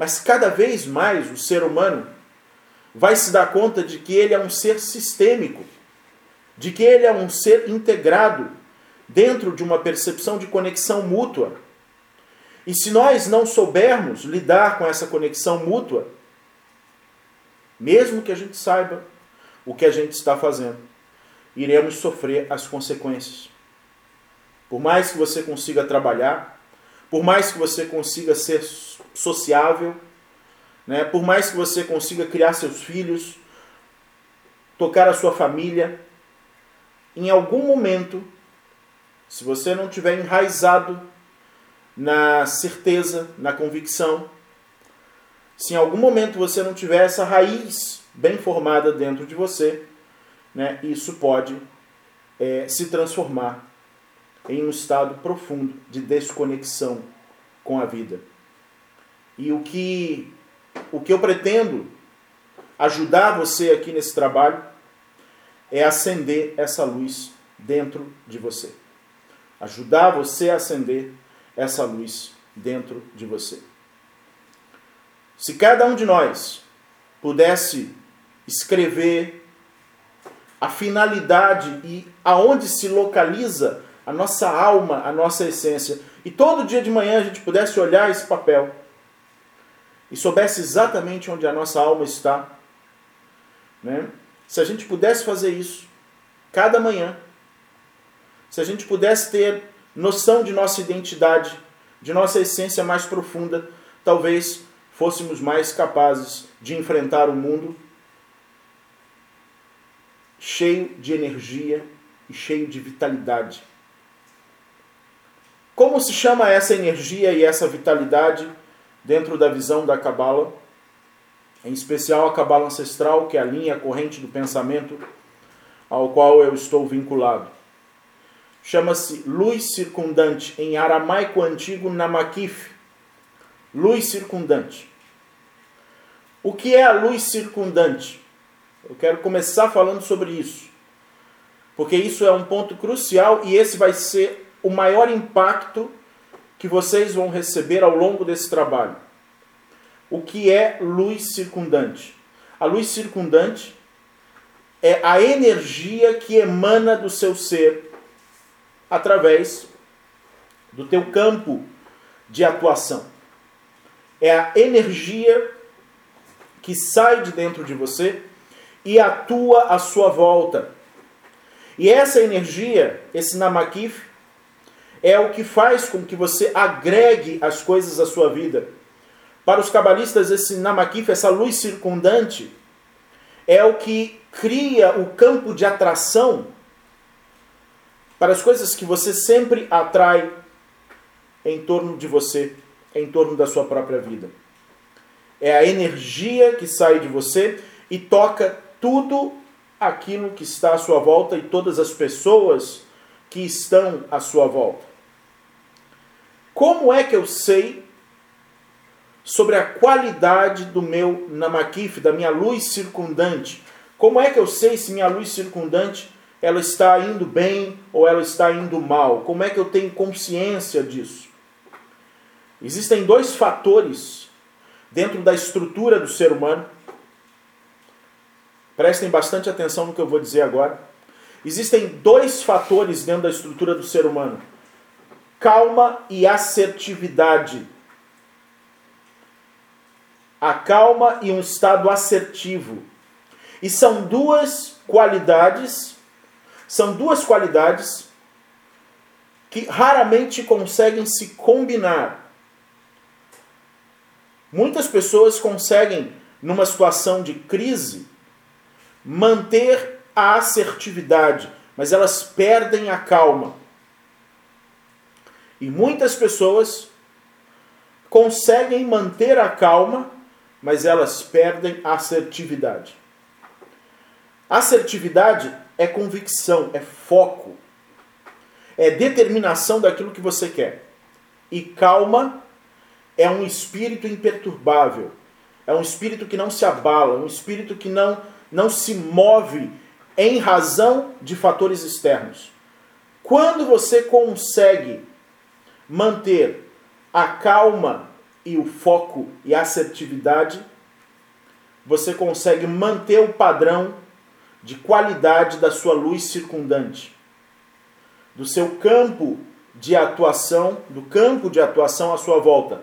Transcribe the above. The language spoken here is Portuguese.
Mas cada vez mais o ser humano vai se dar conta de que ele é um ser sistêmico, de que ele é um ser integrado dentro de uma percepção de conexão mútua. E se nós não soubermos lidar com essa conexão mútua, mesmo que a gente saiba o que a gente está fazendo, iremos sofrer as consequências. Por mais que você consiga trabalhar, por mais que você consiga ser sociável, né? por mais que você consiga criar seus filhos, tocar a sua família, em algum momento, se você não tiver enraizado na certeza, na convicção, se em algum momento você não tiver essa raiz bem formada dentro de você, né, isso pode é, se transformar em um estado profundo de desconexão com a vida. E o que, o que eu pretendo ajudar você aqui nesse trabalho é acender essa luz dentro de você. Ajudar você a acender essa luz dentro de você. Se cada um de nós pudesse escrever a finalidade e aonde se localiza a nossa alma, a nossa essência, e todo dia de manhã a gente pudesse olhar esse papel e soubesse exatamente onde a nossa alma está, né? se a gente pudesse fazer isso cada manhã, se a gente pudesse ter noção de nossa identidade, de nossa essência mais profunda, talvez fôssemos mais capazes de enfrentar o mundo cheio de energia e cheio de vitalidade. Como se chama essa energia e essa vitalidade dentro da visão da Cabala? Em especial a Cabala ancestral, que é a linha corrente do pensamento ao qual eu estou vinculado chama-se luz circundante, em aramaico antigo namakif. Luz circundante. O que é a luz circundante? Eu quero começar falando sobre isso, porque isso é um ponto crucial e esse vai ser o maior impacto que vocês vão receber ao longo desse trabalho. O que é luz circundante? A luz circundante é a energia que emana do seu ser através do teu campo de atuação. É a energia que sai de dentro de você e atua à sua volta. E essa energia, esse namakif, é o que faz com que você agregue as coisas à sua vida. Para os cabalistas, esse namakif, essa luz circundante, é o que cria o campo de atração para as coisas que você sempre atrai em torno de você, em torno da sua própria vida. É a energia que sai de você e toca tudo aquilo que está à sua volta e todas as pessoas que estão à sua volta. Como é que eu sei sobre a qualidade do meu namakif, da minha luz circundante? Como é que eu sei se minha luz circundante ela está indo bem ou ela está indo mal? Como é que eu tenho consciência disso? Existem dois fatores dentro da estrutura do ser humano. Prestem bastante atenção no que eu vou dizer agora. Existem dois fatores dentro da estrutura do ser humano: calma e assertividade. A calma e um estado assertivo. E são duas qualidades são duas qualidades que raramente conseguem se combinar. Muitas pessoas conseguem, numa situação de crise, manter a assertividade, mas elas perdem a calma. E muitas pessoas conseguem manter a calma, mas elas perdem a assertividade. Assertividade é convicção, é foco, é determinação daquilo que você quer. E calma é um espírito imperturbável, é um espírito que não se abala, um espírito que não, não se move em razão de fatores externos. Quando você consegue manter a calma e o foco e a assertividade, você consegue manter o padrão de qualidade da sua luz circundante, do seu campo de atuação, do campo de atuação à sua volta.